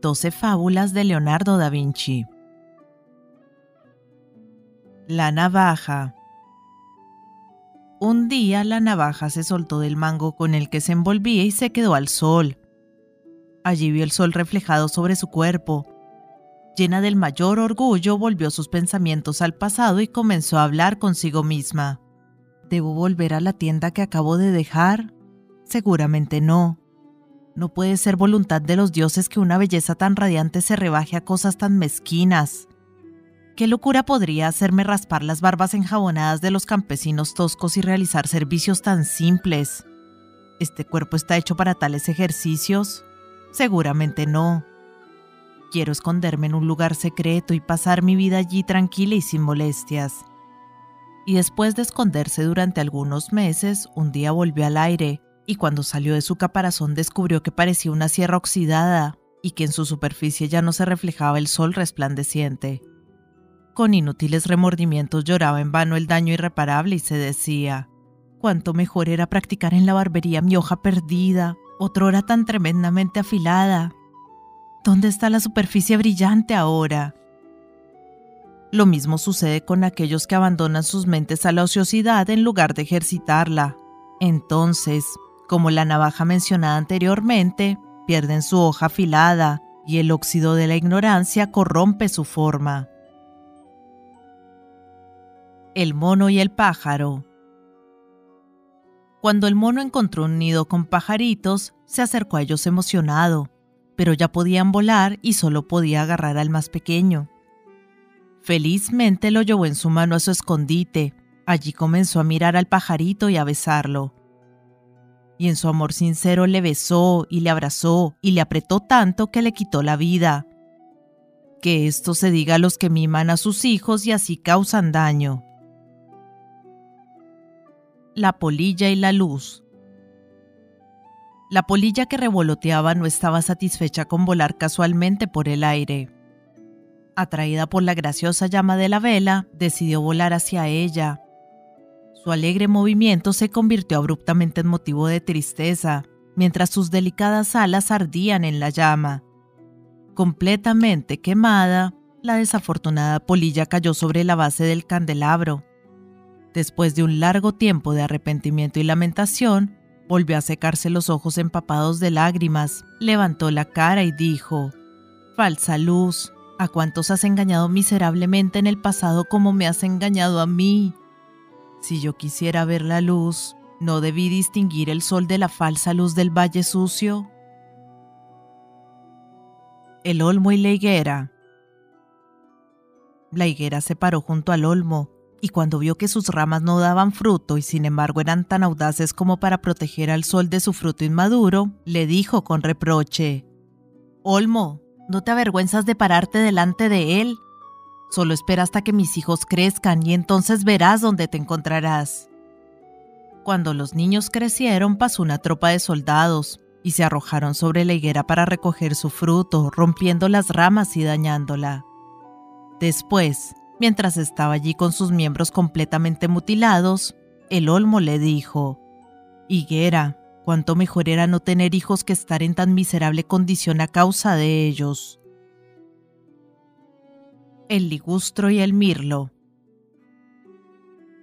12 fábulas de Leonardo da Vinci. La navaja. Un día la navaja se soltó del mango con el que se envolvía y se quedó al sol. Allí vio el sol reflejado sobre su cuerpo. Llena del mayor orgullo, volvió sus pensamientos al pasado y comenzó a hablar consigo misma. ¿Debo volver a la tienda que acabo de dejar? Seguramente no. No puede ser voluntad de los dioses que una belleza tan radiante se rebaje a cosas tan mezquinas. ¿Qué locura podría hacerme raspar las barbas enjabonadas de los campesinos toscos y realizar servicios tan simples? ¿Este cuerpo está hecho para tales ejercicios? Seguramente no. Quiero esconderme en un lugar secreto y pasar mi vida allí tranquila y sin molestias. Y después de esconderse durante algunos meses, un día volvió al aire, y cuando salió de su caparazón descubrió que parecía una sierra oxidada y que en su superficie ya no se reflejaba el sol resplandeciente. Con inútiles remordimientos lloraba en vano el daño irreparable y se decía, cuánto mejor era practicar en la barbería mi hoja perdida, otrora tan tremendamente afilada. ¿Dónde está la superficie brillante ahora? Lo mismo sucede con aquellos que abandonan sus mentes a la ociosidad en lugar de ejercitarla. Entonces, como la navaja mencionada anteriormente, pierden su hoja afilada y el óxido de la ignorancia corrompe su forma. El mono y el pájaro. Cuando el mono encontró un nido con pajaritos, se acercó a ellos emocionado, pero ya podían volar y solo podía agarrar al más pequeño. Felizmente lo llevó en su mano a su escondite. Allí comenzó a mirar al pajarito y a besarlo y en su amor sincero le besó y le abrazó y le apretó tanto que le quitó la vida. Que esto se diga a los que miman a sus hijos y así causan daño. La polilla y la luz. La polilla que revoloteaba no estaba satisfecha con volar casualmente por el aire. Atraída por la graciosa llama de la vela, decidió volar hacia ella, su alegre movimiento se convirtió abruptamente en motivo de tristeza, mientras sus delicadas alas ardían en la llama. Completamente quemada, la desafortunada polilla cayó sobre la base del candelabro. Después de un largo tiempo de arrepentimiento y lamentación, volvió a secarse los ojos empapados de lágrimas, levantó la cara y dijo, Falsa luz, ¿a cuántos has engañado miserablemente en el pasado como me has engañado a mí? Si yo quisiera ver la luz, ¿no debí distinguir el sol de la falsa luz del valle sucio? El olmo y la higuera. La higuera se paró junto al olmo, y cuando vio que sus ramas no daban fruto y sin embargo eran tan audaces como para proteger al sol de su fruto inmaduro, le dijo con reproche, Olmo, ¿no te avergüenzas de pararte delante de él? Solo espera hasta que mis hijos crezcan y entonces verás dónde te encontrarás. Cuando los niños crecieron pasó una tropa de soldados y se arrojaron sobre la higuera para recoger su fruto, rompiendo las ramas y dañándola. Después, mientras estaba allí con sus miembros completamente mutilados, el olmo le dijo, Higuera, cuánto mejor era no tener hijos que estar en tan miserable condición a causa de ellos el ligustro y el mirlo.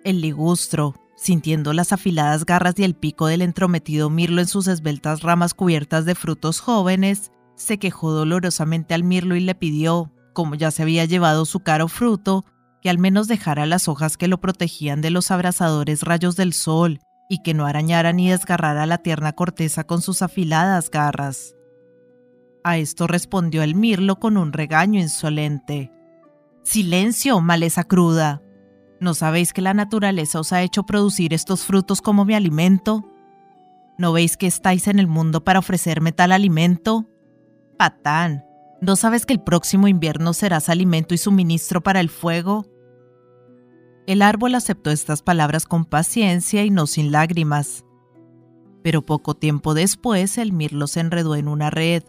El ligustro, sintiendo las afiladas garras y el pico del entrometido mirlo en sus esbeltas ramas cubiertas de frutos jóvenes, se quejó dolorosamente al mirlo y le pidió, como ya se había llevado su caro fruto, que al menos dejara las hojas que lo protegían de los abrasadores rayos del sol y que no arañara ni desgarrara la tierna corteza con sus afiladas garras. A esto respondió el mirlo con un regaño insolente. Silencio, maleza cruda. ¿No sabéis que la naturaleza os ha hecho producir estos frutos como mi alimento? ¿No veis que estáis en el mundo para ofrecerme tal alimento? Patán, ¿no sabes que el próximo invierno serás alimento y suministro para el fuego? El árbol aceptó estas palabras con paciencia y no sin lágrimas. Pero poco tiempo después el mirlo se enredó en una red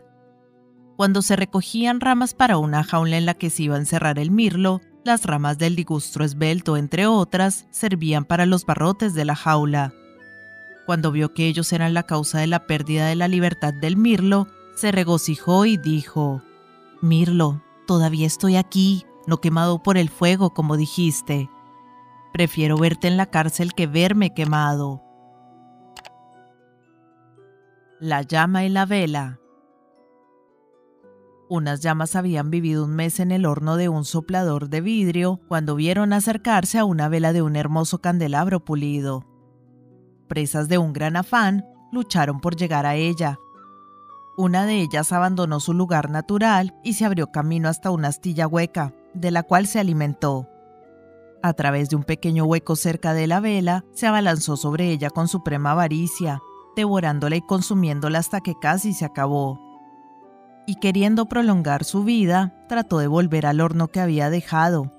cuando se recogían ramas para una jaula en la que se iba a encerrar el mirlo, las ramas del ligustro esbelto, entre otras, servían para los barrotes de la jaula. Cuando vio que ellos eran la causa de la pérdida de la libertad del mirlo, se regocijó y dijo, Mirlo, todavía estoy aquí, no quemado por el fuego, como dijiste. Prefiero verte en la cárcel que verme quemado. La llama y la vela. Unas llamas habían vivido un mes en el horno de un soplador de vidrio cuando vieron acercarse a una vela de un hermoso candelabro pulido. Presas de un gran afán, lucharon por llegar a ella. Una de ellas abandonó su lugar natural y se abrió camino hasta una astilla hueca, de la cual se alimentó. A través de un pequeño hueco cerca de la vela, se abalanzó sobre ella con suprema avaricia, devorándola y consumiéndola hasta que casi se acabó. Y queriendo prolongar su vida, trató de volver al horno que había dejado.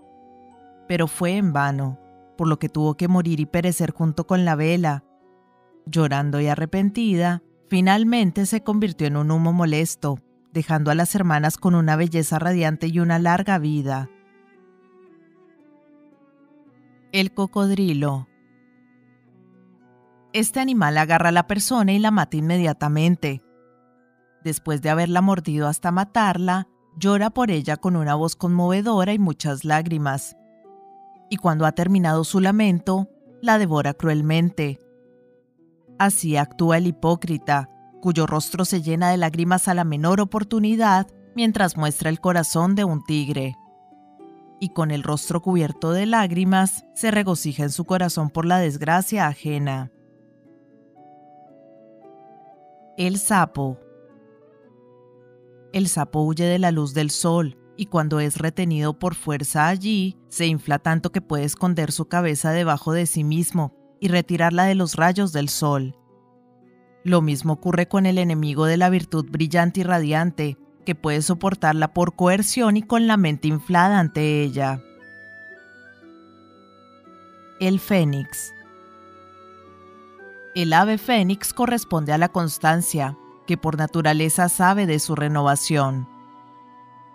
Pero fue en vano, por lo que tuvo que morir y perecer junto con la vela. Llorando y arrepentida, finalmente se convirtió en un humo molesto, dejando a las hermanas con una belleza radiante y una larga vida. El cocodrilo. Este animal agarra a la persona y la mata inmediatamente. Después de haberla mordido hasta matarla, llora por ella con una voz conmovedora y muchas lágrimas. Y cuando ha terminado su lamento, la devora cruelmente. Así actúa el hipócrita, cuyo rostro se llena de lágrimas a la menor oportunidad mientras muestra el corazón de un tigre y con el rostro cubierto de lágrimas, se regocija en su corazón por la desgracia ajena. El sapo. El sapo huye de la luz del sol y cuando es retenido por fuerza allí, se infla tanto que puede esconder su cabeza debajo de sí mismo y retirarla de los rayos del sol. Lo mismo ocurre con el enemigo de la virtud brillante y radiante, que puede soportarla por coerción y con la mente inflada ante ella. El fénix. El ave fénix corresponde a la constancia, que por naturaleza sabe de su renovación.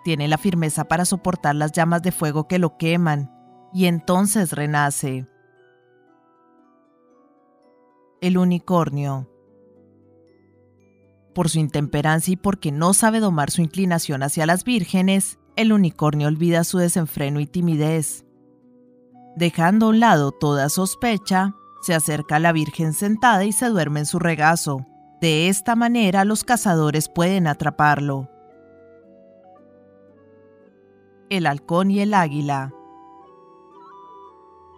Tiene la firmeza para soportar las llamas de fuego que lo queman, y entonces renace. El unicornio por su intemperancia y porque no sabe domar su inclinación hacia las vírgenes, el unicornio olvida su desenfreno y timidez. Dejando a un lado toda sospecha, se acerca a la Virgen sentada y se duerme en su regazo. De esta manera los cazadores pueden atraparlo. El halcón y el águila.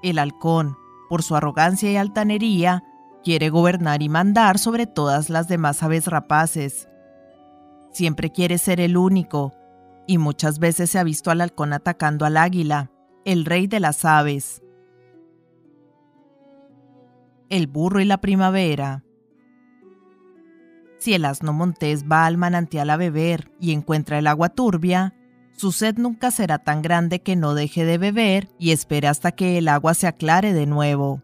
El halcón, por su arrogancia y altanería, Quiere gobernar y mandar sobre todas las demás aves rapaces. Siempre quiere ser el único, y muchas veces se ha visto al halcón atacando al águila, el rey de las aves. El burro y la primavera. Si el asno montés va al manantial a beber y encuentra el agua turbia, su sed nunca será tan grande que no deje de beber y espere hasta que el agua se aclare de nuevo.